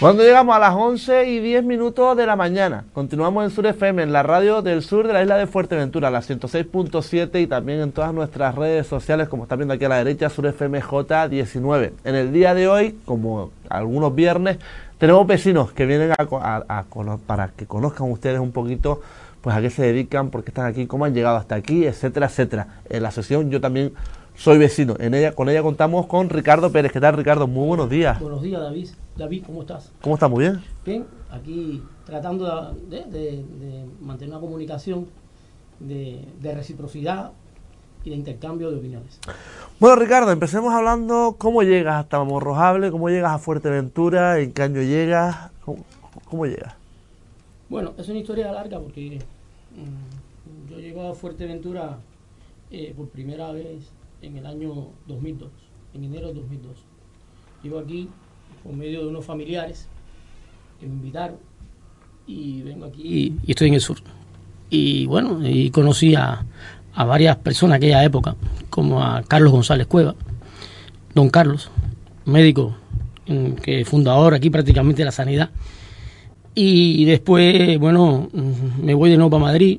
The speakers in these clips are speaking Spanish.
Cuando llegamos a las 11 y 10 minutos de la mañana, continuamos en Sur FM, en la radio del sur de la isla de Fuerteventura, la 106.7 y también en todas nuestras redes sociales, como están viendo aquí a la derecha, Sur FM J19. En el día de hoy, como algunos viernes, tenemos vecinos que vienen a, para que conozcan ustedes un poquito pues a qué se dedican, por qué están aquí, cómo han llegado hasta aquí, etcétera, etcétera. En la sesión yo también soy vecino. En ella, con ella contamos con Ricardo Pérez. ¿Qué tal, Ricardo? Muy buenos días. Buenos días, David. David, ¿cómo estás? ¿Cómo estás? Muy bien. Bien, aquí tratando de, mantener una comunicación de, reciprocidad y de intercambio de opiniones. Bueno, Ricardo, empecemos hablando cómo llegas hasta Morrojable, cómo llegas a Fuerteventura, en qué año llegas, cómo, llegas. Bueno, es una historia larga porque mm, yo llego a Fuerteventura eh, por primera vez en el año 2002, en enero de 2002. Llego aquí por medio de unos familiares que me invitaron y vengo aquí y, estoy en el sur. Y bueno, y conocí a, varias personas en aquella época, como a Carlos González Cueva, don Carlos, médico que fundador aquí prácticamente de la sanidad. Y después, bueno, mm, me voy de nuevo a Madrid.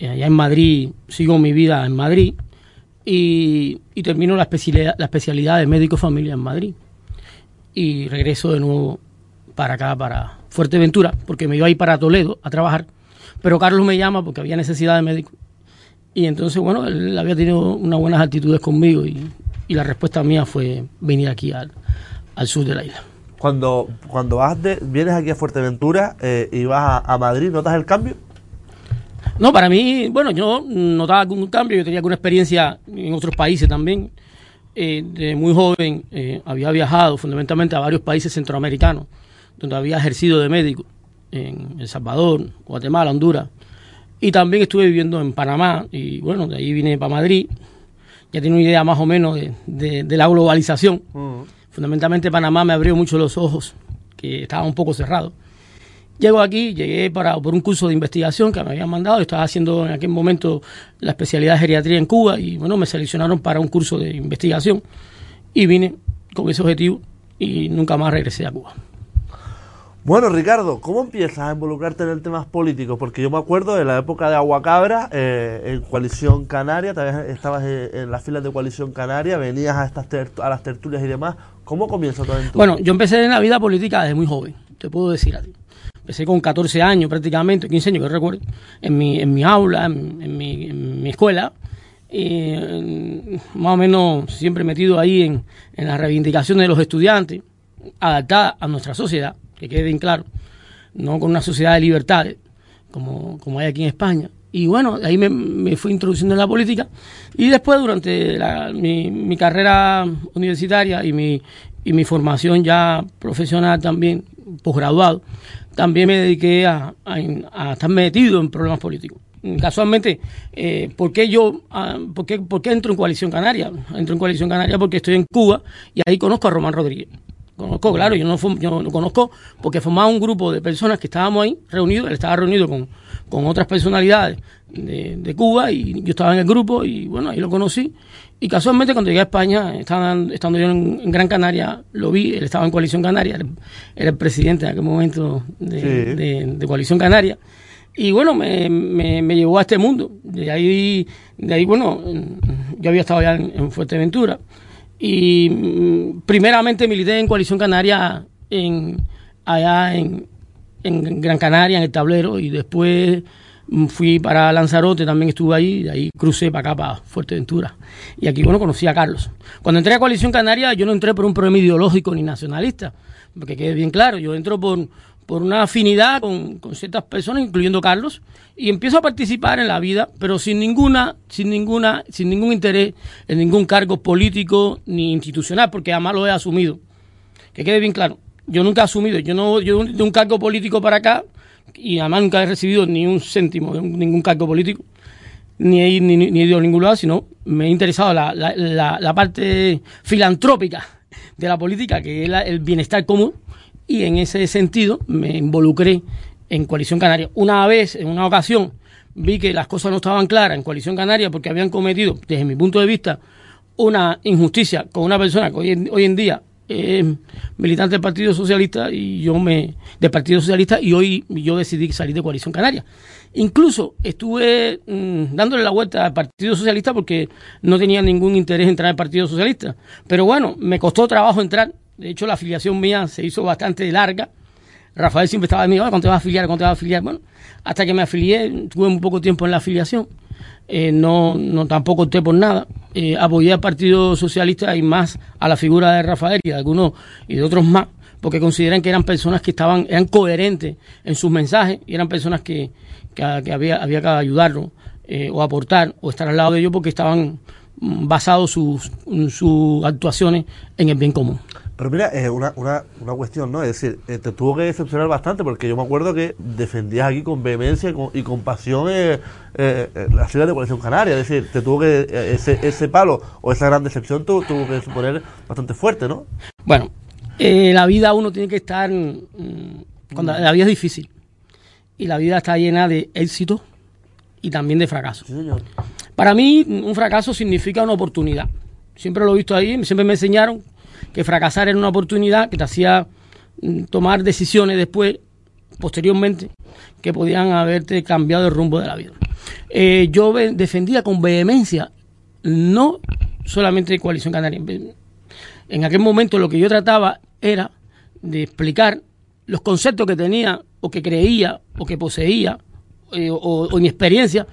Allá en Madrid sigo mi vida en Madrid y, termino la especialidad, la especialidad de médico familia en Madrid. Y regreso de nuevo para acá, para Fuerteventura, porque me iba a ir para Toledo a trabajar. Pero Carlos me llama porque había necesidad de médico. Y entonces, bueno, él había tenido unas buenas actitudes conmigo y, la respuesta mía fue venir aquí al, sur de la isla. Cuando, cuando vas de, vienes aquí a Fuerteventura eh, y vas a Madrid, ¿notas el cambio? No, para mí, bueno, yo notaba algún cambio, yo tenía alguna experiencia en otros países también. Eh, de muy joven eh, había viajado fundamentalmente a varios países centroamericanos, donde había ejercido de médico, en El Salvador, Guatemala, Honduras. Y también estuve viviendo en Panamá, y bueno, de ahí vine para Madrid. Ya tengo una idea más o menos de, la globalización. Fundamentalmente Panamá me abrió mucho los ojos, que estaba un poco cerrado. Llego aquí, llegué para, por un curso de investigación que me habían mandado, estaba haciendo en aquel momento la especialidad de geriatría en Cuba y bueno, me seleccionaron para un curso de investigación y vine con ese objetivo y nunca más regresé a Cuba. Bueno, Ricardo, ¿cómo empiezas a involucrarte en el temas políticos? Porque yo me acuerdo de la época de Aguacabra, eh, en Coalición Canaria, también estabas eh, en las filas de Coalición Canaria, venías a, estas a las tertulias y demás. ¿Cómo comienza todo esto? Bueno, yo empecé en la vida política desde muy joven, te puedo decir a ti. Empecé con 14 años prácticamente, 15 años que recuerdo, en mi, en mi aula, en, mi, en mi, escuela, y, más o menos siempre metido ahí en, en la reivindicación de los estudiantes, adaptada a nuestra sociedad, que quede bien claro, no con una sociedad de libertades, como, como hay aquí en España. Y bueno, ahí me, me fui introduciendo en la política y después durante mi, mi, carrera universitaria y mi, y mi formación ya profesional también, posgraduado, también me dediqué a, estar metido en problemas políticos. Casualmente, eh, ¿por, qué yo, ah, por, qué, por, qué, entro en Coalición Canaria? Entro en Coalición Canaria porque estoy en Cuba y ahí conozco a Román Rodríguez. Conozco, claro, yo no, yo no conozco porque formaba un grupo de personas que estábamos ahí reunidos, él estaba reunido con, con otras personalidades de, de, Cuba y yo estaba en el grupo y bueno, ahí lo conocí. Y casualmente cuando llegué a España, estaba, estando yo en, Gran Canaria, lo vi, él estaba en Coalición Canaria, era, el presidente en aquel momento de, Coalición Canaria. Y bueno, me, me, llevó a este mundo. De ahí, de ahí bueno, yo había estado ya en, Fuerteventura. Y mm, primeramente milité en Coalición Canaria en, allá en, en Gran Canaria, en el tablero, y después fui para Lanzarote, también estuve ahí, de ahí crucé para acá, para Fuerteventura. Y aquí, bueno, conocí a Carlos. Cuando entré a Coalición Canaria, yo no entré por un problema ideológico ni nacionalista, porque quede bien claro, yo entro por, por una afinidad con, ciertas personas, incluyendo Carlos, y empiezo a participar en la vida, pero sin ninguna, sin ninguna, sin ningún interés en ningún cargo político ni institucional, porque además lo he asumido. Que quede bien claro. Yo nunca he asumido, yo no, yo de un cargo político para acá, y además nunca he recibido ni un céntimo de ningún cargo político, ni he, ni, ni ido a ningún lado, sino me ha interesado la, la, la, parte filantrópica de la política, que es el bienestar común, y en ese sentido me involucré en Coalición Canaria. Una vez, en una ocasión, vi que las cosas no estaban claras en Coalición Canaria porque habían cometido, desde mi punto de vista, una injusticia con una persona que hoy en día es militante del Partido Socialista y yo me del Partido Socialista y hoy yo decidí salir de Coalición Canaria. Incluso estuve mm, dándole la vuelta al Partido Socialista porque no tenía ningún interés en entrar al Partido Socialista. Pero bueno, me costó trabajo entrar. De hecho, la afiliación mía se hizo bastante larga. Rafael siempre estaba de ¿cuándo te vas a afiliar? ¿Cuándo te vas a afiliar? Bueno, hasta que me afilié, tuve muy poco tiempo en la afiliación. Eh, no, no tampoco opté por nada. Eh, apoyé al Partido Socialista y más a la figura de Rafael y de algunos y de otros más, porque consideran que eran personas que estaban, eran coherentes en sus mensajes y eran personas que, que, había, había que ayudarlos eh, o aportar o estar al lado de ellos porque estaban basados sus, sus actuaciones en el bien común. Pero mira, es una, una, una cuestión, ¿no? Es decir, eh, te tuvo que decepcionar bastante porque yo me acuerdo que defendías aquí con vehemencia y con, pasión eh, eh, la ciudad de Coalición Canaria. Es decir, te tuvo que, ese, ese palo o esa gran decepción tuvo, tuvo que suponer bastante fuerte, ¿no? Bueno, la vida uno tiene que estar, mm, cuando la vida es difícil y la vida está llena de éxito y también de fracaso. Para mí, un fracaso significa una oportunidad. Siempre lo he visto ahí, siempre me enseñaron que fracasar era una oportunidad que te hacía mm, tomar decisiones después, posteriormente, que podían haberte cambiado el rumbo de la vida. Eh, yo defendía con vehemencia, no solamente Coalición Canaria, en aquel momento lo que yo trataba era de explicar los conceptos que tenía o que creía o que poseía eh, o, o mi experiencia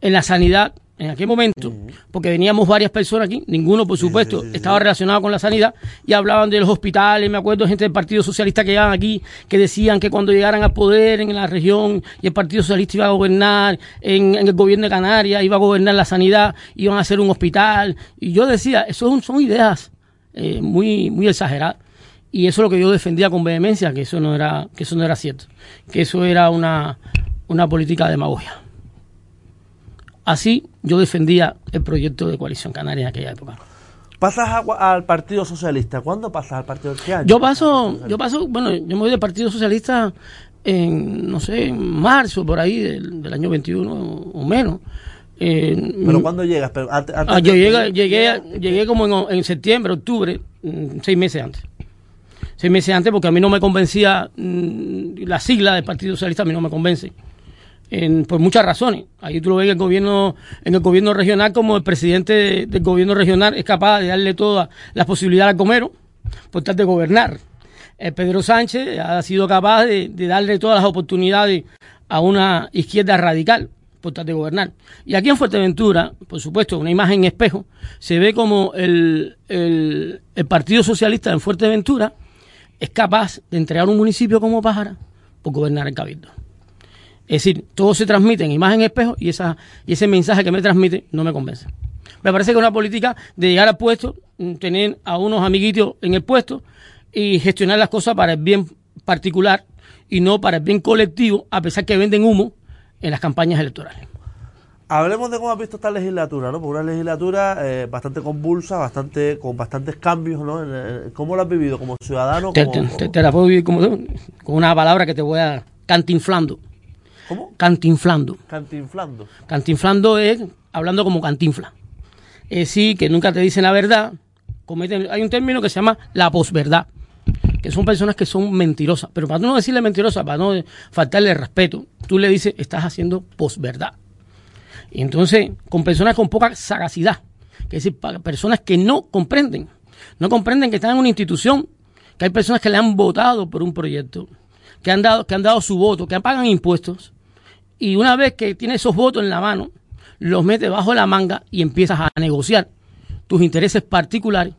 en la sanidad en aquel momento, porque veníamos varias personas aquí, ninguno por supuesto estaba relacionado con la sanidad, y hablaban de los hospitales, me acuerdo gente del Partido Socialista que llegaban aquí, que decían que cuando llegaran al poder en la región y el Partido Socialista iba a gobernar en, el gobierno de Canarias, iba a gobernar la sanidad, iban a hacer un hospital, y yo decía, eso son, ideas eh, muy, muy exageradas. Y eso es lo que yo defendía con vehemencia, que eso no era, que eso no era cierto, que eso era una, una política de demagogia. Así yo defendía el proyecto de Coalición Canaria en aquella época. ¿Pasas al Partido Socialista? ¿Cuándo pasas al Partido Socialista? Yo paso, yo paso, bueno, yo me voy del Partido Socialista en, no sé, en marzo, por ahí, del, año 21 o menos. ¿Pero cuándo llegas? Pero ah, yo llegué, llegué, llegué como en, septiembre, octubre, mm, seis meses antes. Seis meses antes porque a mí no me convencía, mm, la sigla del Partido Socialista a mí no me convence por muchas razones. Ahí tú lo ves en el gobierno, en el gobierno regional, como el presidente del gobierno regional es capaz de darle todas las posibilidades al comero por tal de gobernar. El Pedro Sánchez ha sido capaz de, darle todas las oportunidades a una izquierda radical por tal de gobernar. Y aquí en Fuerteventura, por supuesto, una imagen en espejo, se ve como el, el, el Partido Socialista en Fuerteventura es capaz de entregar un municipio como Pájara por gobernar el Cabildo. Es decir, todo se transmite en imagen espejo y, esa, y ese mensaje que me transmite no me convence. Me parece que es una política de llegar al puesto, mm, tener a unos amiguitos en el puesto y gestionar las cosas para el bien particular y no para el bien colectivo, a pesar que venden humo en las campañas electorales. Hablemos de cómo has visto esta legislatura, ¿no? Porque una legislatura eh, bastante convulsa, bastante con bastantes cambios, ¿no? ¿Cómo lo has vivido como ciudadano? Te, te la puedo vivir como, con una palabra que te voy a cantinflando. ¿Cómo? Cantinflando. Cantinflando. Cantinflando es hablando como cantinfla. Es decir, que nunca te dicen la verdad. Cometen, hay un término que se llama la posverdad, que son personas que son mentirosas. Pero para no decirle mentirosa, para no faltarle respeto, tú le dices, estás haciendo posverdad. Y entonces, con personas con poca sagacidad, que es decir, para personas que no comprenden, no comprenden que están en una institución, que hay personas que le han votado por un proyecto, que han dado, que han dado su voto, que pagan impuestos, y una vez que tienes esos votos en la mano, los metes bajo la manga y empiezas a negociar tus intereses particulares,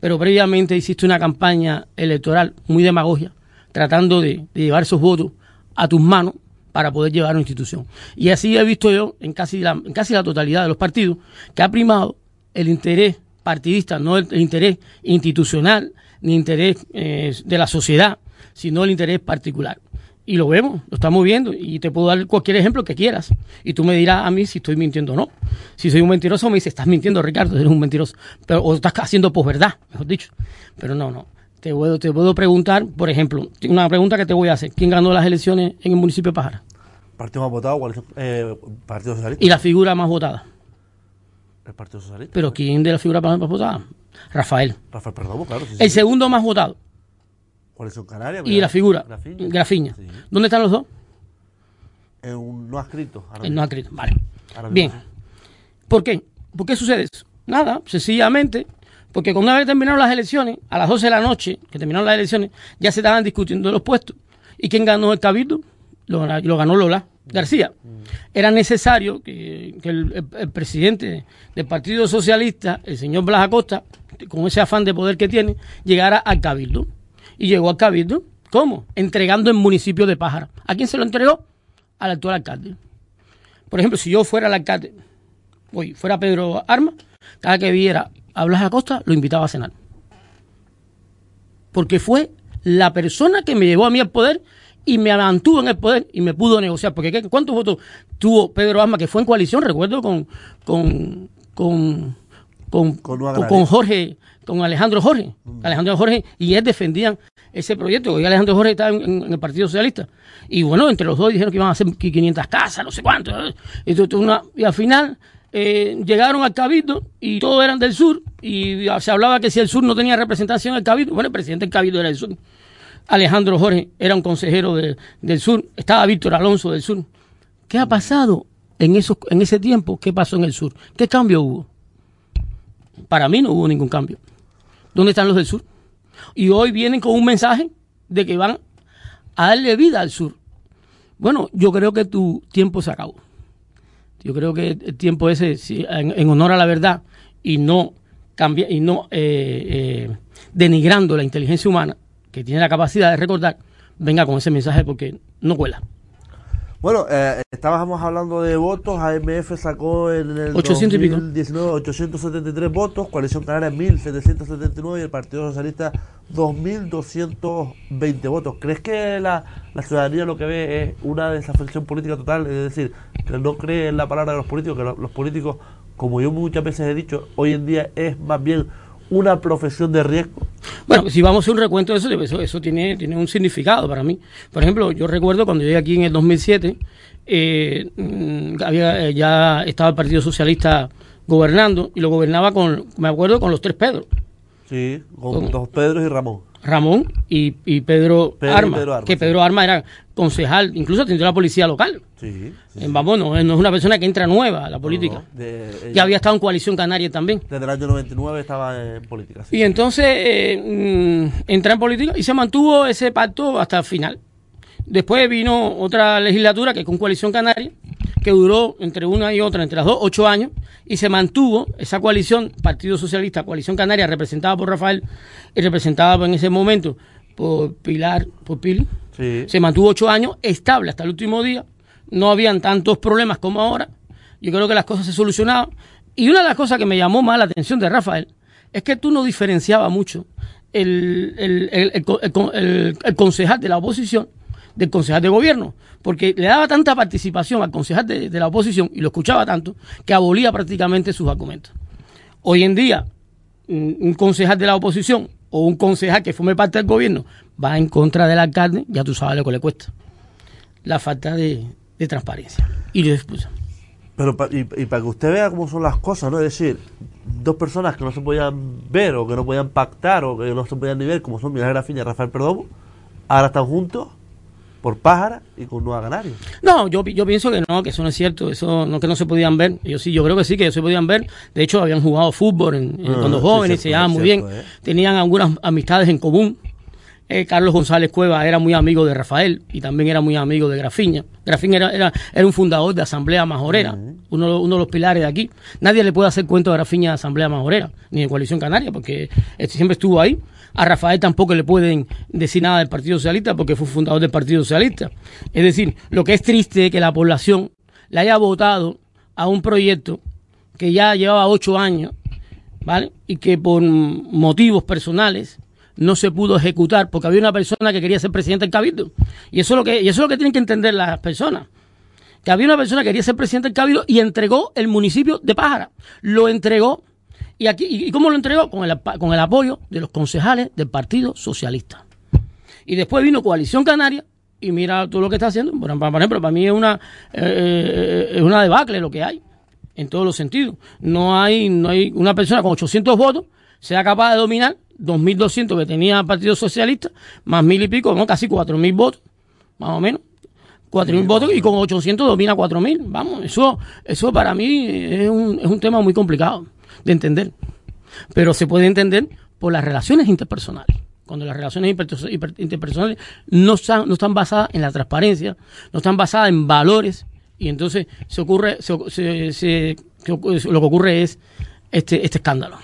pero previamente hiciste una campaña electoral muy demagogia, tratando de, llevar esos votos a tus manos para poder llevar una institución. Y así he visto yo en casi la, totalidad de los partidos que ha primado el interés partidista, no el, interés institucional ni interés eh, de la sociedad, sino el interés particular y lo vemos, lo estamos viendo y te puedo dar cualquier ejemplo que quieras y tú me dirás a mí si estoy mintiendo o no. Si soy un mentiroso me dices, estás mintiendo Ricardo, eres un mentiroso, pero, o estás haciendo posverdad, mejor dicho. Pero no, no. Te puedo, te puedo preguntar, por ejemplo, una pregunta que te voy a hacer. ¿Quién ganó las elecciones en el municipio de Pájara? ¿Partido más votado? Eh, ¿Partido Socialista? ¿Y la figura más votada? El Partido Socialista. ¿Pero quién de la figura más votada? Rafael. Rafael Perdomo, claro. sí, El sí. segundo más votado. Coalición Canaria. Y la figura, Grafiña. Grafiña. Sí. ¿Dónde están los dos? Es un no adscrito. Él no escrito. Vale. Ahora Bien. mismo. ¿Por qué? ¿Por qué sucede eso? Nada, sencillamente, porque cuando una vez terminaron las elecciones, a las 12 de la noche, que terminaron las elecciones, ya se estaban discutiendo los puestos. ¿Y quién ganó el cabildo? Lo, lo ganó Lola García. Era necesario que, que el, el- el presidente del Partido Socialista, el señor Blas Acosta, con ese afán de poder que tiene, llegara al cabildo. Y llegó al cabildo, ¿cómo? Entregando el municipio de Pájara. ¿A quién se lo entregó? Al actual alcalde. Por ejemplo, si yo fuera el alcalde, hoy fuera Pedro Arma, cada que viera a Blas Acosta, lo invitaba a cenar. Porque fue la persona que me llevó a mí al poder y me mantuvo en el poder y me pudo negociar. Porque ¿qué- ¿cuántos votos tuvo Pedro Arma, que fue en coalición, recuerdo, con, con, con, con Jorge, con Alejandro Jorge. Alejandro Jorge y él defendían ese proyecto. Hoy Alejandro Jorge estaba en, el Partido Socialista. Y bueno, entre los dos dijeron que iban a hacer 500 casas, no sé cuánto. Y, una- y al final eh, llegaron al Cabildo y todos eran del sur. Y se hablaba que si el sur no tenía representación en el Cabildo, bueno, el presidente del Cabildo era del sur. Alejandro Jorge era un consejero de- del sur. Estaba Víctor Alonso del sur. ¿Qué ha pasado en, esos, en ese tiempo? ¿Qué pasó en el sur? ¿Qué cambio hubo? Para mí no hubo ningún cambio. ¿Dónde están los del sur? Y hoy vienen con un mensaje de que van a darle vida al sur. Bueno, yo creo que tu tiempo se acabó. Yo creo que el tiempo ese, en honor a la verdad y no cambia, y no eh, eh, denigrando la inteligencia humana, que tiene la capacidad de recordar, venga con ese mensaje porque no cuela. Bueno, eh, estábamos hablando de votos. AMF sacó en el 800 y pico. 2019 873 votos, Coalición Canaria 1779 y el Partido Socialista 2220 votos. ¿Crees que la, la ciudadanía lo que ve es una desafección política total? Es decir, que no cree en la palabra de los políticos, que lo- los políticos, como yo muchas veces he dicho, hoy en día es más bien una profesión de riesgo. Bueno, si vamos a hacer un recuento de eso, eso, eso tiene, tiene un significado para mí. Por ejemplo, yo recuerdo cuando llegué aquí en el 2007, eh, mm, había, eh, ya estaba el Partido Socialista gobernando y lo gobernaba con, me acuerdo, con los tres Pedros. Sí, con Con- dos Pedros y Ramón. Ramón y, y Pedro, Pedro y Arma, Pedro Arma, que. Pedro Arma era concejal, incluso atendió a la policía local. Sí. sí, Eh, Vamos, no, no es una persona que entra nueva a la política. No, de- Ya había estado en coalición canaria también. Desde el año 99 estaba en política. sí. Y entonces eh, mm, entra en política y se mantuvo ese pacto hasta el final. Después vino otra legislatura que con Coalición Canaria, que duró entre una y otra, entre las dos, ocho años, y se mantuvo esa coalición, Partido Socialista, Coalición Canaria, representada por Rafael y representada en ese momento por Pilar, por Pili, Sí. se mantuvo ocho años estable hasta el último día. No habían tantos problemas como ahora. Yo creo que las cosas se solucionaban. Y una de las cosas que me llamó más la atención de Rafael es que tú no diferenciabas mucho el, el, el- el concejal de la oposición del concejal de gobierno, porque le daba tanta participación al concejal de, la oposición y lo escuchaba tanto que abolía prácticamente sus argumentos. Hoy en día, un un concejal de la oposición o un concejal que forme parte del gobierno va en contra del alcalde, ya tú sabes lo que le cuesta. La falta de, transparencia. Y lo expulsan. Pero y, para que usted vea cómo son las cosas, ¿no? Es decir, dos personas que no se podían ver o que no podían pactar o que no se podían ni ver, como son Grafiña y Rafael Perdomo, ahora están juntos por Pájara y con Nueva Canaria. No, yo, yo pienso que no, que eso no es cierto, eso no que no se podían ver. Yo sí, yo creo que sí, que ellos se podían ver. De hecho, habían jugado fútbol en- en- Ah, cuando jóvenes, se llevaban muy bien, eh. tenían algunas amistades en común. Eh, Carlos González Cueva era muy amigo de Rafael y también era muy amigo de Grafiña. Grafiña era, era, era un fundador de Asamblea Majorera, uno, de los- uno de los pilares de aquí. Nadie le puede hacer cuento a Grafiña de Asamblea Majorera, ni de Coalición Canaria, porque este siempre estuvo ahí. A Rafael tampoco le pueden decir nada del Partido Socialista porque fue fundador del Partido Socialista. Es decir, lo que es triste es que la población le haya votado a un proyecto que ya llevaba ocho años, ¿vale? Y que por motivos personales no se pudo ejecutar porque había una persona que quería ser presidente del Cabildo. Y eso es lo que, y eso es lo que tienen que entender las personas. Que había una persona que quería ser presidente del Cabildo y entregó el municipio de Pájara. Lo entregó. ¿Y, aquí, y, cómo lo entregó? Con el, con el apoyo de los concejales del Partido Socialista. Y después vino Coalición Canaria y mira todo lo que está haciendo. Por, ejemplo, para mí es una, eh, es una debacle lo que hay, en todos los sentidos. No hay, no hay una persona con 800 votos sea capaz de dominar 2.200 que tenía el Partido Socialista, más mil y pico, ¿no? casi 4.000 votos, más o menos. 4.000 votos y con 800 domina 4.000. Vamos, eso, eso para mí es un, es un tema muy complicado de entender. Pero se puede entender por las relaciones interpersonales. Cuando las relaciones interpersonales no están, no están basadas en la transparencia, no están basadas en valores, y entonces se ocurre, se, se, lo que ocurre es este, este escándalo.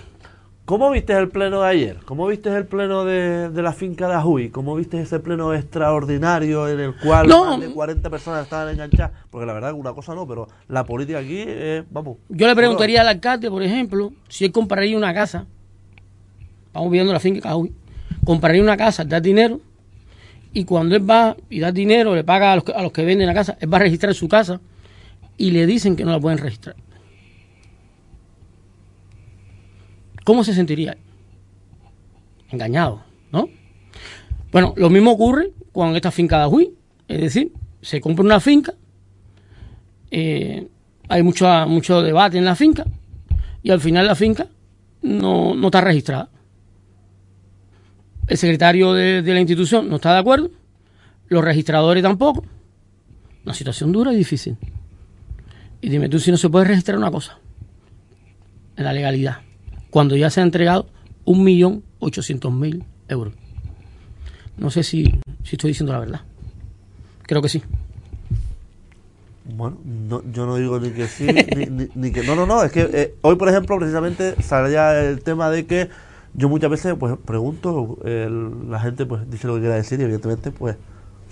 ¿Cómo viste el pleno de ayer? ¿Cómo viste el pleno de, la finca de Ajuy? ¿Cómo viste ese pleno extraordinario en el cual más de 40 personas estaban enganchadas? Porque la verdad, una cosa no, pero la política aquí, vamos. Yo le preguntaría al alcalde, por ejemplo, si él compraría una casa. Vamos viendo la finca de Ajuy. Compraría una casa, da dinero, y cuando él va y da dinero, le paga a los, a los que venden la casa, él va a registrar su casa y le dicen que no la pueden registrar. ¿Cómo se sentiría? Engañado, ¿no? Bueno, lo mismo ocurre con esta finca de Ajuy. Es decir, se compra una finca, eh, hay mucho, mucho debate en la finca y al final la finca no, está registrada. El secretario de, de, la institución no está de acuerdo, los registradores tampoco. Una situación dura y difícil. Y dime tú si no se puede registrar una cosa en la legalidad cuando ya se ha entregado 1.800.000 euros. No sé si, si estoy diciendo la verdad. Creo que sí. Bueno, yo no digo ni que sí, ni, que... No, no, no, es que eh, hoy, por ejemplo, precisamente salía el tema de que yo muchas veces pues pregunto, la gente pues dice lo que quiera decir y evidentemente pues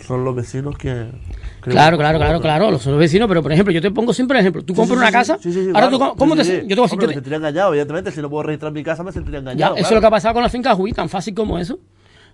son los vecinos que... Claro, claro, claro, claro, son los vecinos, pero por ejemplo, yo te pongo siempre el ejemplo. Tú compras una casa, ahora tú, ¿cómo te Yo te voy a me sentiría engañado, evidentemente, si no puedo registrar mi casa me sentiría engañado. eso es lo que ha pasado con la finca Juí, tan fácil como eso.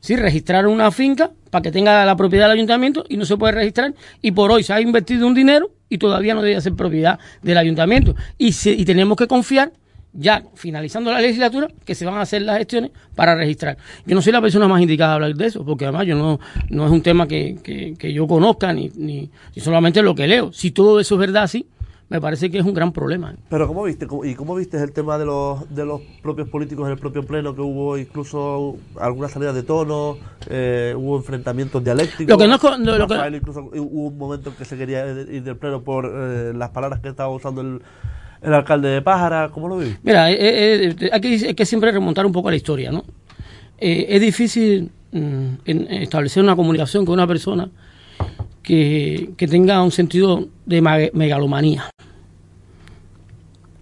Sí, registrar una finca para que tenga la propiedad del ayuntamiento y no se puede registrar. Y por hoy se ha invertido un dinero y todavía no debe ser propiedad del ayuntamiento. Y, y tenemos que confiar ya finalizando la legislatura, que se van a hacer las gestiones para registrar. Yo no soy la persona más indicada a hablar de eso, porque además yo no, no es un tema que, que, yo conozca, ni, ni, solamente lo que leo. Si todo eso es verdad, sí, me parece que es un gran problema. Pero ¿cómo viste? ¿Y cómo viste el tema de los, de los propios políticos en el propio pleno, que hubo incluso alguna salida de tono, eh, hubo enfrentamientos dialécticos? Lo que no lo, que... incluso hubo un momento en que se quería ir del pleno por eh, las palabras que estaba usando el el alcalde de Pájara, ¿cómo lo vi? Mira, eh, eh, eh, hay, que, siempre remontar un poco a la historia, ¿no? es difícil mm, establecer una comunicación con una persona que, tenga un sentido de megalomanía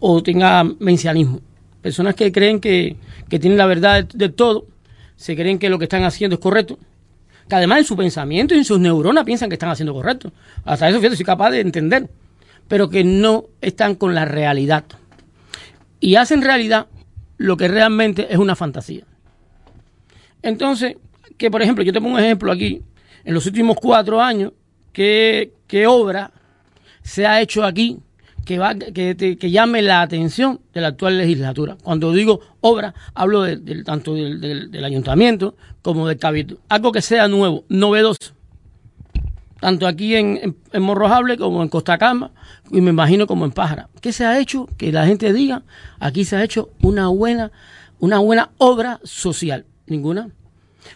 o tenga mencianismo. Personas que creen que, tienen la verdad de, todo, se creen que lo que están haciendo es correcto, que además en su pensamiento y en sus neuronas piensan que están haciendo correcto. Hasta eso, fíjate, soy capaz de entender pero que no están con la realidad. Y hacen realidad lo que realmente es una fantasía. Entonces, que por ejemplo, yo te pongo un ejemplo aquí, en los últimos cuatro años, ¿qué, obra se ha hecho aquí que, va, que, llame la atención de la actual legislatura? Cuando digo obra, hablo de, tanto del, del, ayuntamiento como del cabildo. Algo que sea nuevo, novedoso tanto aquí en, en, Morrojable como en Costa Cama y me imagino como en Pájara. ¿Qué se ha hecho? Que la gente diga, aquí se ha hecho una buena, una buena obra social. Ninguna.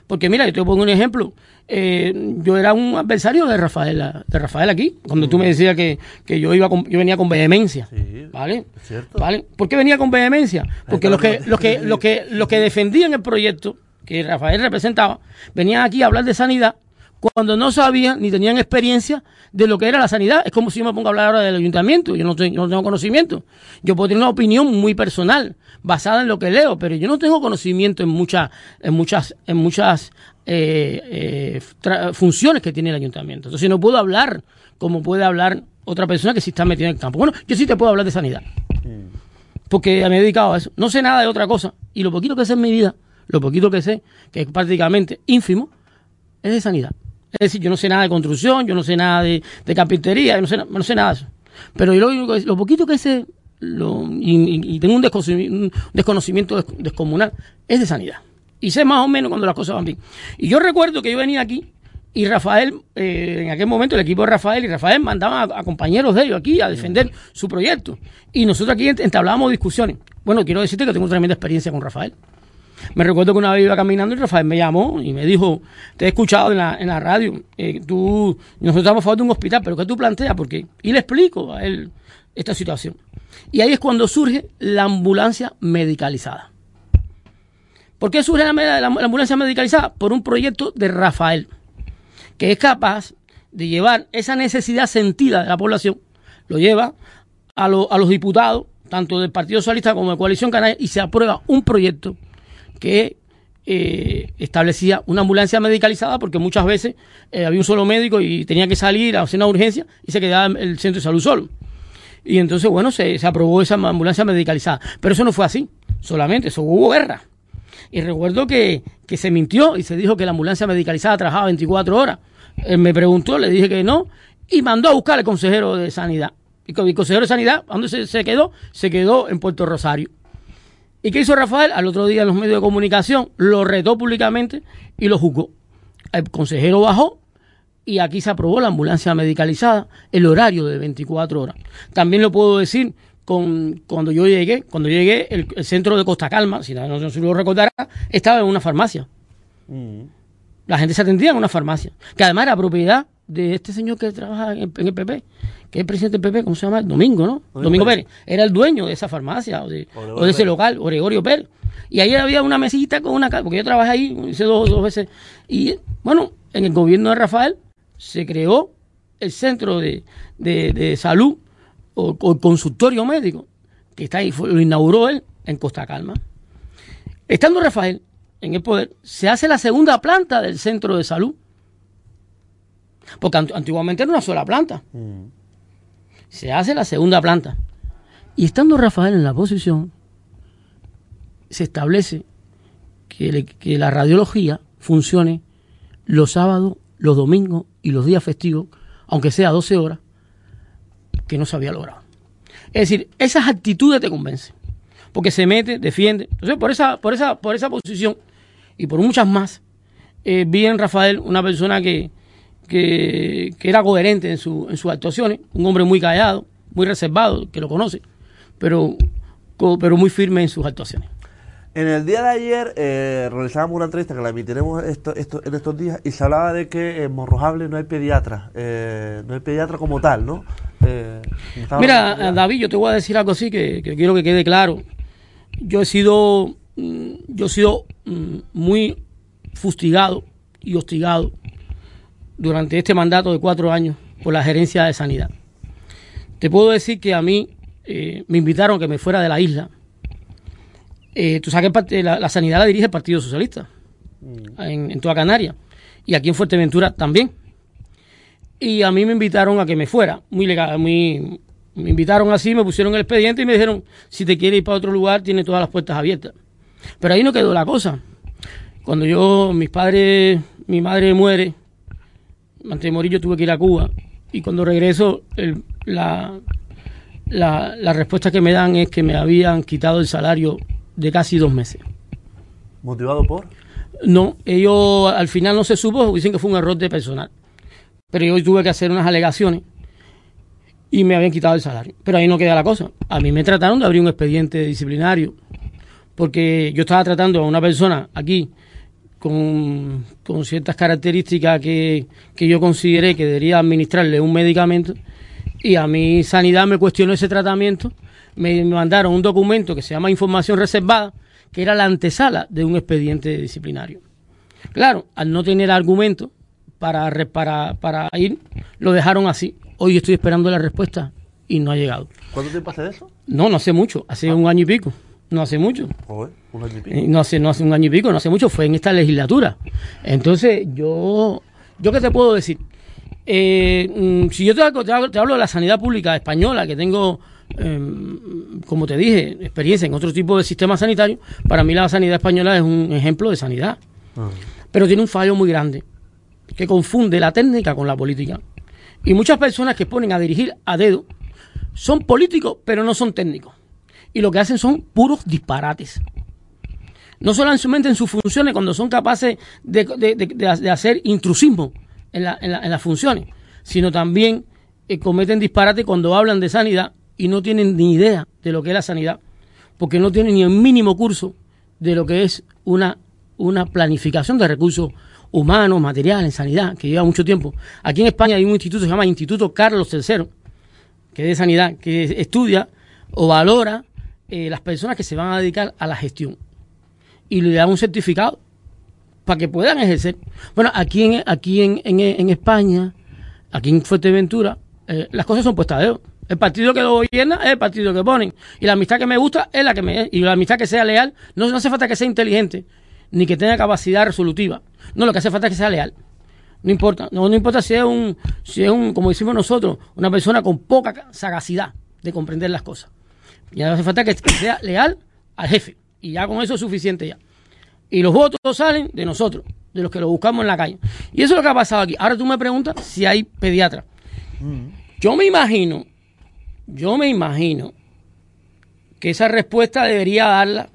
Porque mira, yo te pongo un ejemplo. Eh, yo era un adversario de Rafael, de Rafael aquí, cuando tú me decías que, yo iba yo venía con vehemencia. ¿Vale? ¿Vale? ¿Por qué venía con vehemencia? Porque los que, los que, los que, los que defendían el proyecto que Rafael representaba, venían aquí a hablar de sanidad cuando no sabían ni tenían experiencia de lo que era la sanidad. Es como si yo me pongo a hablar ahora del ayuntamiento, yo no, tengo conocimiento. Yo puedo tener una opinión muy personal, basada en lo que leo, pero yo no tengo conocimiento en muchas, en muchas, en muchas eh, eh, funciones que tiene el ayuntamiento. Entonces no puedo hablar como puede hablar otra persona que sí está metida en el campo. Bueno, yo sí te puedo hablar de sanidad. Porque me he dedicado a eso. No sé nada de otra cosa. Y lo poquito que sé en mi vida, lo poquito que sé, que es prácticamente ínfimo, es de sanidad. Es decir, yo no sé nada de construcción, yo no sé nada de, carpintería, yo no sé, no sé nada de eso. Pero yo lo, lo poquito que sé, lo, y, tengo un desconocimiento, descomunal, es de sanidad. Y sé más o menos cuando las cosas van bien. Y yo recuerdo que yo venía aquí y Rafael, eh, en aquel momento el equipo de Rafael y Rafael mandaban a, compañeros de ellos aquí a defender su proyecto. Y nosotros aquí entablábamos discusiones. Bueno, quiero decirte que tengo tremenda experiencia con Rafael. Me recuerdo que una vez iba caminando y Rafael me llamó y me dijo, te he escuchado en la, en la radio, eh, tú, nosotros estamos a favor de un hospital, pero ¿qué tú planteas? Porque Y le explico a él esta situación. Y ahí es cuando surge la ambulancia medicalizada. ¿Por qué surge la, ambulancia medicalizada? Por un proyecto de Rafael, que es capaz de llevar esa necesidad sentida de la población, lo lleva a, a los diputados, tanto del Partido Socialista como de Coalición Canaria, y se aprueba un proyecto que eh, establecía una ambulancia medicalizada, porque muchas veces eh, había un solo médico y tenía que salir a hacer una urgencia y se quedaba el centro de salud solo. Y entonces, bueno, se, aprobó esa ambulancia medicalizada. Pero eso no fue así, solamente, eso hubo guerra. Y recuerdo que, se mintió y se dijo que la ambulancia medicalizada trabajaba 24 horas. Él me preguntó, le dije que no, y mandó a buscar al consejero de Sanidad. Y el consejero de Sanidad, ¿dónde se quedó? Se quedó en Puerto Rosario. ¿Y qué hizo Rafael? Al otro día en los medios de comunicación lo retó públicamente y lo juzgó. El consejero bajó y aquí se aprobó la ambulancia medicalizada, el horario de 24 horas. También lo puedo decir con, cuando yo llegué, cuando llegué, el, centro de Costa Calma, si no, no, se lo recordará, estaba en una farmacia. Mm. La gente se atendía en una farmacia, que además era propiedad de este señor que trabaja en, el PP, que es el presidente del PP, ¿cómo se llama? Domingo, ¿no? Domingo, Pérez. Era el dueño de esa farmacia o de, ese local, Gregorio Pérez. Y ahí había una mesita con una... Porque yo trabajé ahí, hice dos, dos veces. Y bueno, en el gobierno de Rafael se creó el centro de, de salud o, el consultorio médico, que está ahí, lo inauguró él en Costa Calma. Estando Rafael en el poder, se hace la segunda planta del centro de salud. Porque antiguamente era una sola planta. Se hace la segunda planta. Y estando Rafael en la posición, se establece que, que la radiología funcione los sábados, los domingos y los días festivos, aunque sea 12 horas, que no se había logrado. Es decir, esas actitudes te convencen, porque se mete, defiende. Entonces, por esa, por esa, por esa posición y por muchas más, eh, vi en Rafael una persona que, que, era coherente en, su, en sus actuaciones, un hombre muy callado, muy reservado, que lo conoce, pero, pero muy firme en sus actuaciones. En el día de ayer eh, realizábamos una entrevista que la emitiremos esto, esto, en estos días y se hablaba de que en Morrojable no hay pediatra, eh, no hay pediatra como tal, ¿no? Eh, Mira, David, yo te voy a decir algo así que, quiero que quede claro. Yo he sido, mm, yo he sido mm, muy fustigado y hostigado durante este mandato de cuatro años por la gerencia de sanidad. Te puedo decir que a mí me invitaron a que me fuera de la isla eh, tú sabes que la, sanidad la dirige el Partido Socialista mm. en, toda Canarias y aquí en Fuerteventura también. Y a mí me invitaron a que me fuera, muy legal, muy, me invitaron así, me pusieron el expediente y me dijeron, si te quieres ir para otro lugar, tiene todas las puertas abiertas. Pero ahí no quedó la cosa. Cuando yo, mis padres, mi madre muere, antes de morir yo tuve que ir a Cuba. Y cuando regreso, la, la, la respuesta que me dan es que me habían quitado el salario de casi dos meses. ¿Motivado por? No, ellos al final no se supo, dicen que fue un error de personal. Pero yo tuve que hacer unas alegaciones y me habían quitado el salario. Pero ahí no queda la cosa. A mí me trataron de abrir un expediente disciplinario porque yo estaba tratando a una persona aquí con, ciertas características que, que yo consideré que debería administrarle un medicamento y a mi sanidad me cuestionó ese tratamiento me mandaron un documento que se llama información reservada, que era la antesala de un expediente disciplinario. Claro, al no tener argumento para, para, para ir, lo dejaron así. Hoy estoy esperando la respuesta y no ha llegado. ¿Cuánto tiempo hace de eso? No, no hace mucho, hace ah. un año y pico. No hace mucho. un año y pico. Eh, no hace, no hace un año y pico, no hace mucho, fue en esta legislatura. Entonces, yo, ¿yo qué te puedo decir? Eh, mm, si yo te, te, hablo de la sanidad pública española, que tengo Em, como te dije, experiencia en otro tipo de sistema sanitario, para mí la sanidad española es un ejemplo de sanidad. Ah. Pero tiene un fallo muy grande, que confunde la técnica con la política. Y muchas personas que ponen a dirigir a dedo son políticos, pero no son técnicos. Y lo que hacen son puros disparates. No solamente en sus funciones, cuando son capaces de, hacer intrusismo en, las funciones, sino también eh, cometen disparates cuando hablan de sanidad y no tienen ni idea de lo que es la sanidad, porque no tienen ni el mínimo curso de lo que es una, una planificación de recursos humanos, materiales, en sanidad, que lleva mucho tiempo. Aquí en España hay un instituto que se llama Instituto Carlos III, que es de sanidad, que estudia o valora eh, las personas que se van a dedicar a la gestión. Y le da un certificado para que puedan ejercer. Bueno, aquí en, aquí en, en, España, aquí en Fuerteventura, eh, las cosas son puestas de el partido que lo gobierna es el partido que ponen. Y la amistad que me gusta es la que me... Y la amistad que sea leal, no, no hace falta que sea inteligente, ni que tenga capacidad resolutiva. No, lo que hace falta es que sea leal. No importa, no, no importa si es un, si es un, como decimos nosotros, una persona con poca sagacidad de comprender las cosas. Y hace falta que sea leal al jefe. Y ya con eso es suficiente ya. Y los votos salen de nosotros, de los que lo buscamos en la calle. Y eso es lo que ha pasado aquí. Ahora tú me preguntas si hay pediatra. Mm. Yo me imagino yo me imagino que esa respuesta debería darla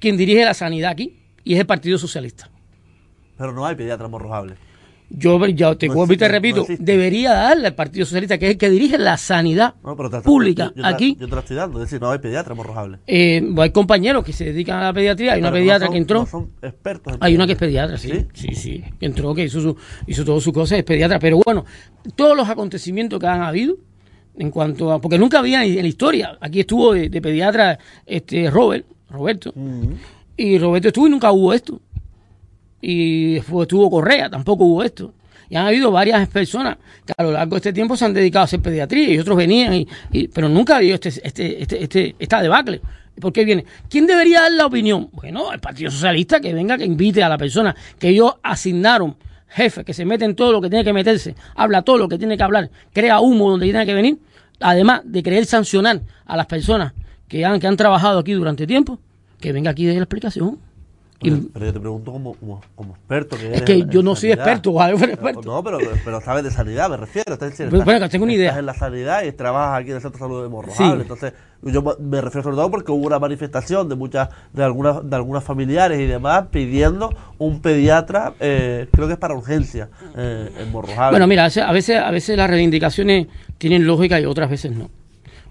quien dirige la sanidad aquí, y es el Partido Socialista. Pero no hay pediatra morrojable. Yo ya te, te repito, debería darle al Partido Socialista, que es el que dirige la sanidad pública aquí. Yo te la estoy dando, es decir, no hay pediatra morrojable. Eh, hay compañeros que se dedican a la pediatría, hay una pediatra que entró. son expertos. hay una que es pediatra, sí, sí, sí, que entró, que hizo, su, hizo todo su cosa, es pediatra. Pero bueno, todos los acontecimientos que han habido, en cuanto a. Porque nunca había en la historia. Aquí estuvo de, pediatra este Robert, Roberto. Y Roberto estuvo y nunca hubo esto. Y después estuvo Correa, tampoco hubo esto. Y han habido varias personas que a lo largo de este tiempo se han dedicado a hacer pediatría y otros venían, y, pero nunca habido este, este, este, este, esta debacle. ¿Por qué viene? ¿Quién debería dar la opinión? Bueno, el Partido Socialista que venga, que invite a la persona que ellos asignaron jefe que se mete en todo lo que tiene que meterse, habla todo lo que tiene que hablar, crea humo donde tiene que venir, además de querer sancionar a las personas que han, que han trabajado aquí durante tiempo, que venga aquí y dé la explicación. Pero, yo te pregunto como, como, experto. Que es que yo no soy experto, experto. No, pero, pero sabes de sanidad, me refiero. bueno, tengo una idea. Estás en la sanidad y trabajas aquí en el Centro de Salud de Morrojable. Entonces, yo me refiero sobre todo porque hubo una manifestación de muchas, de algunas, de algunas familiares y demás pidiendo un pediatra, eh, creo que es para urgencia, eh, en Morrojable. Bueno, mira, a veces, a veces las reivindicaciones tienen lógica y otras veces no.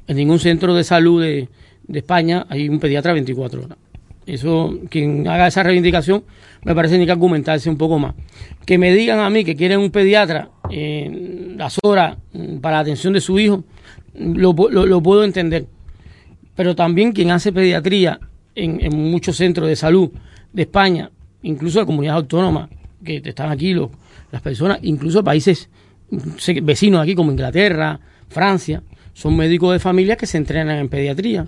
En ningún centro de salud de, de España hay un pediatra 24 horas. Eso, quien haga esa reivindicación, me parece ni que argumentarse un poco más. Que me digan a mí que quieren un pediatra en las horas mm, para la atención de su hijo, lo, puedo entender. Pero también quien hace pediatría en, muchos centros de salud de España, incluso de comunidades autónomas, que están aquí los, las personas, incluso países vecinos aquí como Inglaterra, Francia, son médicos de familia que se entrenan en pediatría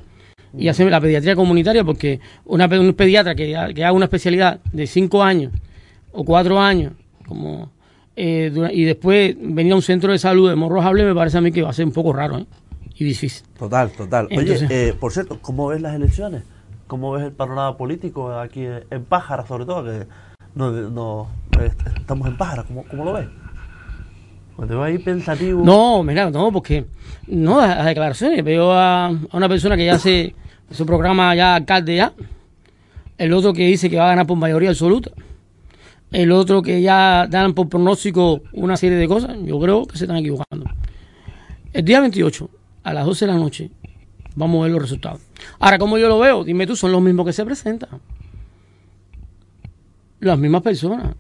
y hacen la pediatría comunitaria porque una, un pediatra que, haga una especialidad de cinco años o cuatro años como eh, y después venir a un centro de salud de morrojable me parece a mí que va a ser un poco raro ¿eh? y difícil. Total, total. Oye, eh, por cierto, ¿cómo ves las elecciones? ¿Cómo ves el panorama político aquí en Pájara, sobre todo? Que no, no estamos en Pájara, ¿cómo, cómo lo ves? Te vas ahí pensativo. No, mira, no, porque no, las declaraciones. Veo a, a una persona que ya se su programa ya alcalde ya. El otro que dice que va a ganar por mayoría absoluta. El otro que ya dan por pronóstico una serie de cosas. Yo creo que se están equivocando. El día 28, a las 12 de la noche, vamos a ver los resultados. Ahora, como yo lo veo, dime tú, son los mismos que se presentan. Las mismas personas.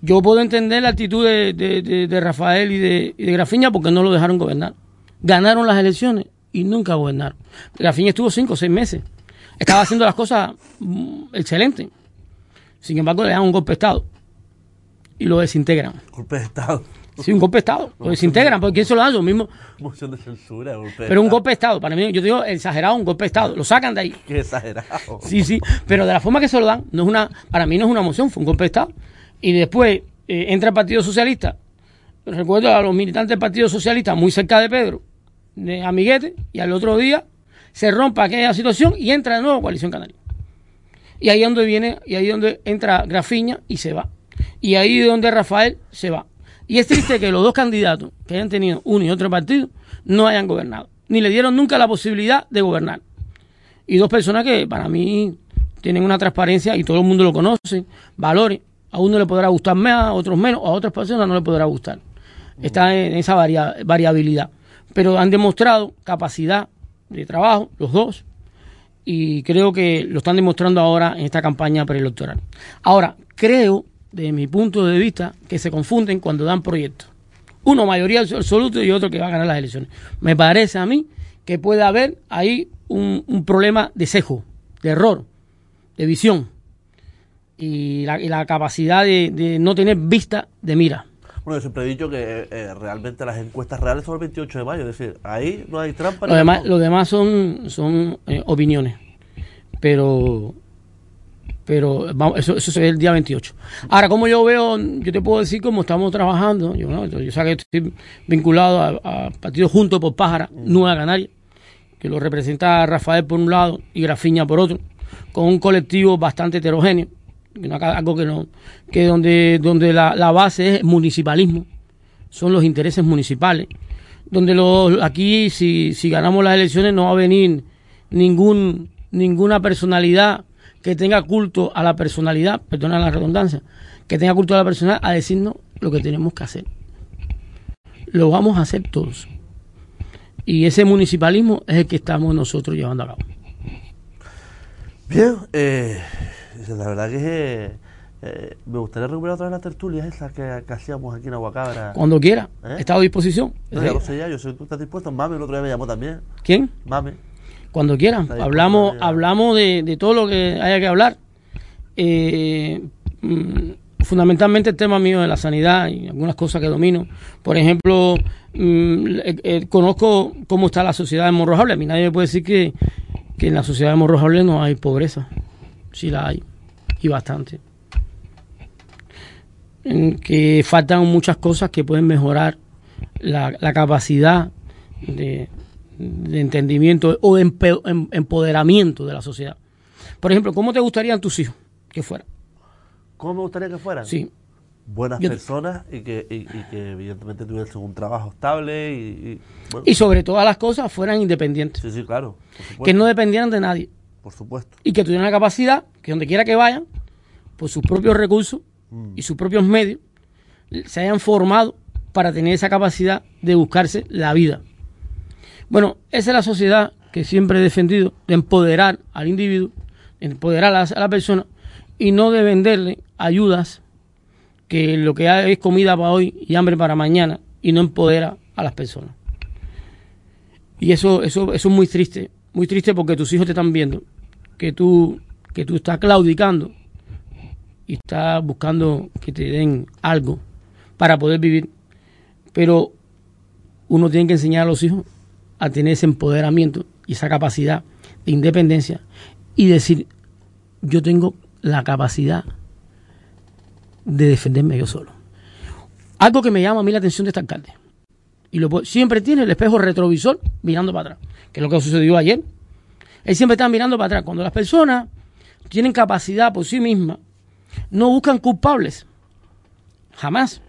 Yo puedo entender la actitud de, Rafael y de, y de Grafiña porque no lo dejaron gobernar. Ganaron las elecciones y nunca gobernaron. fin estuvo cinco o seis meses. Estaba haciendo las cosas mm, excelentes. Sin embargo, le dan un golpe de Estado y lo desintegran. ¿Golpe de Estado? Sí, un golpe de Estado. Lo desintegran, porque ¿quién se lo da? Yo mismo. Moción de censura, golpe de Pero un golpe de Estado, para mí, yo digo exagerado, un golpe de Estado. Lo sacan de ahí. Qué exagerado. Sí, sí. Pero de la forma que se lo dan, no es una, para mí no es una moción, fue un golpe de Estado. Y después eh, entra el Partido Socialista. Recuerdo a los militantes del Partido Socialista muy cerca de Pedro de amiguete y al otro día se rompa aquella situación y entra de nuevo Coalición Canaria. Y ahí es donde viene, y ahí es donde entra Grafiña y se va. Y ahí es donde Rafael se va. Y es triste que los dos candidatos que hayan tenido uno y otro partido no hayan gobernado, ni le dieron nunca la posibilidad de gobernar. Y dos personas que para mí tienen una transparencia y todo el mundo lo conoce, valores. A uno le podrá gustar más, a otros menos, a otras personas no le podrá gustar. Está en esa variabilidad pero han demostrado capacidad de trabajo, los dos, y creo que lo están demostrando ahora en esta campaña preelectoral. Ahora, creo, desde mi punto de vista, que se confunden cuando dan proyectos. Uno mayoría absoluta y otro que va a ganar las elecciones. Me parece a mí que puede haber ahí un, problema de cejo, de error, de visión y la, capacidad de, no tener vista de mira. Bueno, yo siempre he dicho que eh, realmente las encuestas reales son el 28 de mayo, es decir, ahí no hay trampa. Lo demás, lo demás son, son eh, opiniones, pero pero eso, eso se ve el día 28. Ahora, como yo veo, yo te puedo decir cómo estamos trabajando. Yo, ¿no? yo sé que estoy vinculado a, Partido Junto por Pájara, Nueva Canaria, que lo representa Rafael por un lado y Grafiña por otro, con un colectivo bastante heterogéneo, algo que no, que donde, donde la, la base es municipalismo, son los intereses municipales, donde los, aquí si, si ganamos las elecciones no va a venir ningún, ninguna personalidad que tenga culto a la personalidad, perdona la redundancia, que tenga culto a la personalidad a decirnos lo que tenemos que hacer. Lo vamos a hacer todos. Y ese municipalismo es el que estamos nosotros llevando a cabo. Bien, eh, la verdad que eh, me gustaría recuperar otra vez las tertulias esas que, hacíamos aquí en Aguacabra. Cuando quiera, ¿Eh? está a disposición. No, ya lo sé ya, yo sé que tú estás dispuesto. Mame el otro día me llamó también. ¿Quién? Mame. Cuando quieran. Hablamos, hablamos de, todo lo que haya que hablar. Eh, mm, fundamentalmente el tema mío de la sanidad y algunas cosas que domino. Por ejemplo, mm, eh, eh, conozco cómo está la sociedad de Morrojable. A mí nadie me puede decir que, en la sociedad de Morrojable no hay pobreza. Sí la hay. Y bastante. En que faltan muchas cosas que pueden mejorar la capacidad de, de entendimiento o de em, empoderamiento de la sociedad. Por ejemplo, ¿cómo te gustarían tus hijos que fueran? ¿Cómo me gustaría que fueran? Sí. Buenas personas y que, y, que evidentemente tuviesen un trabajo estable y, y, sobre todas las cosas fueran independientes. Sí, sí, claro. Que no dependieran de nadie. Por supuesto. Y que tuvieran la capacidad, que donde quiera que vayan, por sus propios recursos mm. y sus propios medios, se hayan formado para tener esa capacidad de buscarse la vida. Bueno, esa es la sociedad que siempre he defendido, de empoderar al individuo, empoderar a la, persona y no de venderle ayudas que lo que hay es comida para hoy y hambre para mañana y no empodera a las personas. Y eso, eso, eso es muy triste, muy triste porque tus hijos te están viendo, que tú, que tú estás claudicando y estás buscando que te den algo para poder vivir. Pero uno tiene que enseñar a los hijos a tener ese empoderamiento y esa capacidad de independencia y decir, yo tengo la capacidad de defenderme yo solo. Algo que me llama a mí la atención de este alcalde. Y lo, siempre tiene el espejo retrovisor mirando para atrás, que es lo que sucedió ayer. Él siempre está mirando para atrás. Cuando las personas tienen capacidad por sí mismas, no buscan culpables. Jamás.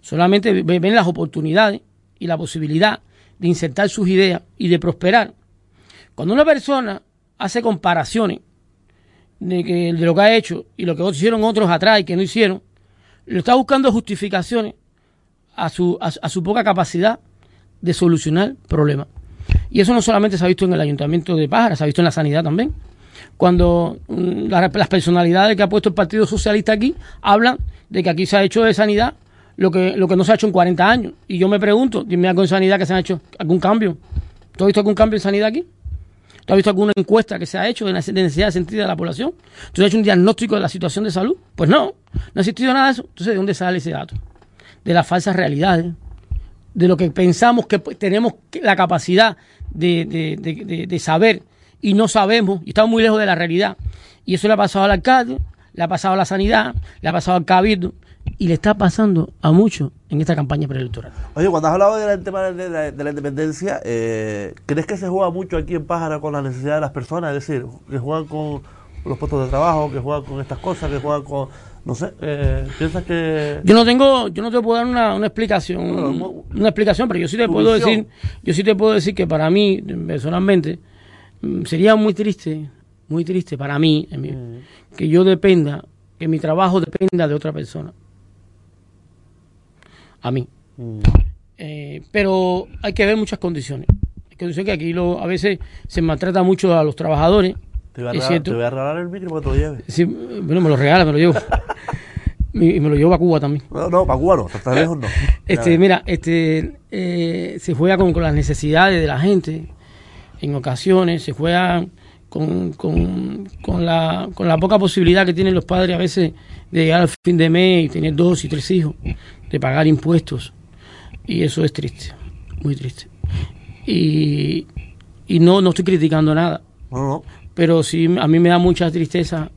Solamente ven las oportunidades y la posibilidad de insertar sus ideas y de prosperar. Cuando una persona hace comparaciones de, que, de lo que ha hecho y lo que hicieron otros atrás y que no hicieron, le está buscando justificaciones a, su poca capacidad de solucionar problemas. Y eso no solamente se ha visto en el ayuntamiento de Pájara, se ha visto en la sanidad también. Cuando mm, las personalidades que ha puesto el Partido Socialista aquí hablan de que aquí se ha hecho de sanidad lo que, lo que no se ha hecho en 40 años. Y yo me pregunto, dime algo en sanidad que se ha hecho algún cambio. ¿Tú has visto algún cambio en sanidad aquí? ¿Tú has visto alguna encuesta que se ha hecho de necesidad sentida de la población? ¿Tú has hecho un diagnóstico de la situación de salud? Pues no, no ha existido nada de eso. Entonces, ¿de dónde sale ese dato? De las falsas realidades, de lo que pensamos que tenemos la capacidad de, de, saber y no sabemos, y estamos muy lejos de la realidad. Y eso le ha pasado al alcalde, le ha pasado a la sanidad, le ha pasado al cabildo, y le está pasando a muchos en esta campaña preelectoral. Oye, cuando has hablado del tema de la, independencia, eh, ¿crees que se juega mucho aquí en Pájara con la necesidad de las personas? Es decir, que juegan con los puestos de trabajo, que juegan con estas cosas, que juegan con... No sé, eh, ¿piensas que...? Yo no tengo, yo no te puedo dar una, una explicación, una explicación, pero yo sí te puedo decir, yo sí te puedo decir que para mí, personalmente, mm, sería muy triste, muy triste para mí, mm. que yo dependa, que mi trabajo dependa de otra persona a mí. Mm. Eh, pero hay que ver muchas condiciones. Hay condiciones que aquí lo, a veces se maltrata mucho a los trabajadores Te voy, a regalar, te voy a regalar el micro para que te lo lleves. Sí, bueno, me lo regala, me lo llevo. y me lo llevo a Cuba también. No, no, para Cuba no, hasta lejos no. Este, mira, este, eh, se juega con, con, las necesidades de la gente. En ocasiones se juega con, con, con, la, con la poca posibilidad que tienen los padres a veces de llegar al fin de mes y tener dos y tres hijos, de pagar impuestos. Y eso es triste, muy triste. Y, y no, no estoy criticando nada. No, no. Pero sí, a mí me da mucha tristeza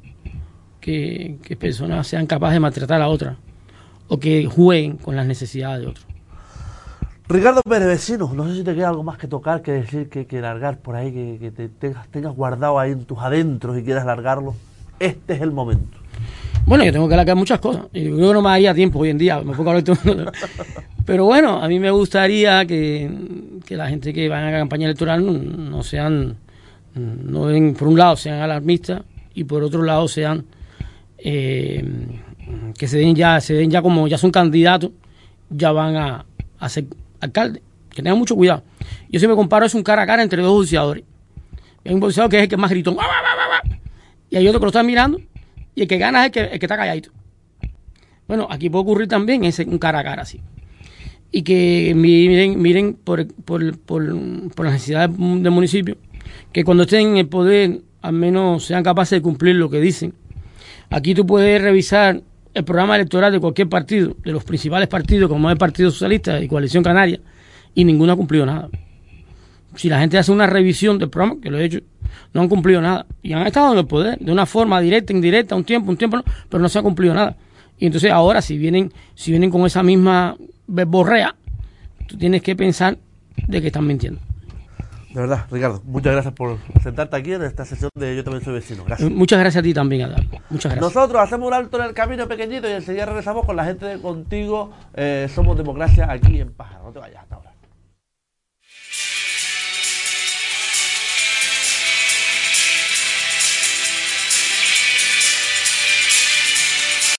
que, que personas sean capaces de maltratar a otra o que jueguen con las necesidades de otros. Ricardo Pérez, vecino, no sé si te queda algo más que tocar, que decir, que, que largar por ahí, que, que te tengas, tengas, guardado ahí en tus adentros y quieras largarlo. Este es el momento. Bueno, yo tengo que largar muchas cosas. Y yo creo que no me daría tiempo hoy en día. Me a hablar todo. Pero bueno, a mí me gustaría que, que la gente que vaya a la campaña electoral no, no sean, no por un lado sean alarmistas y por otro lado sean eh, que se den ya, se den ya como ya son candidatos, ya van a, a ser alcalde. Que tengan mucho cuidado. Yo si me comparo es un cara a cara entre dos boxeadores. Hay un boxeador que es el que más gritón. Y hay otro que lo está mirando. Y el que gana es el que, el que está calladito. Bueno, aquí puede ocurrir también ese, un cara a cara así. Y que miren, miren por, por, por, por las necesidades del municipio, que cuando estén en el poder al menos sean capaces de cumplir lo que dicen. Aquí tú puedes revisar el programa electoral de cualquier partido, de los principales partidos, como es el Partido Socialista y Coalición Canaria, y ninguno ha cumplido nada. Si la gente hace una revisión del programa, que lo he hecho, no han cumplido nada. Y han estado en el poder, de una forma directa, indirecta, un tiempo, un tiempo, pero no se ha cumplido nada. Y entonces ahora, si vienen, si vienen con esa misma borrea, tú tienes que pensar de que están mintiendo. De verdad, Ricardo, muchas gracias por sentarte aquí en esta sesión de Yo también soy vecino. Gracias. Muchas gracias a ti también, Adal. Muchas gracias. Nosotros hacemos un alto en el camino pequeñito y enseguida regresamos con la gente de Contigo. Eh, somos democracia aquí en Pájaro. No te vayas hasta ahora.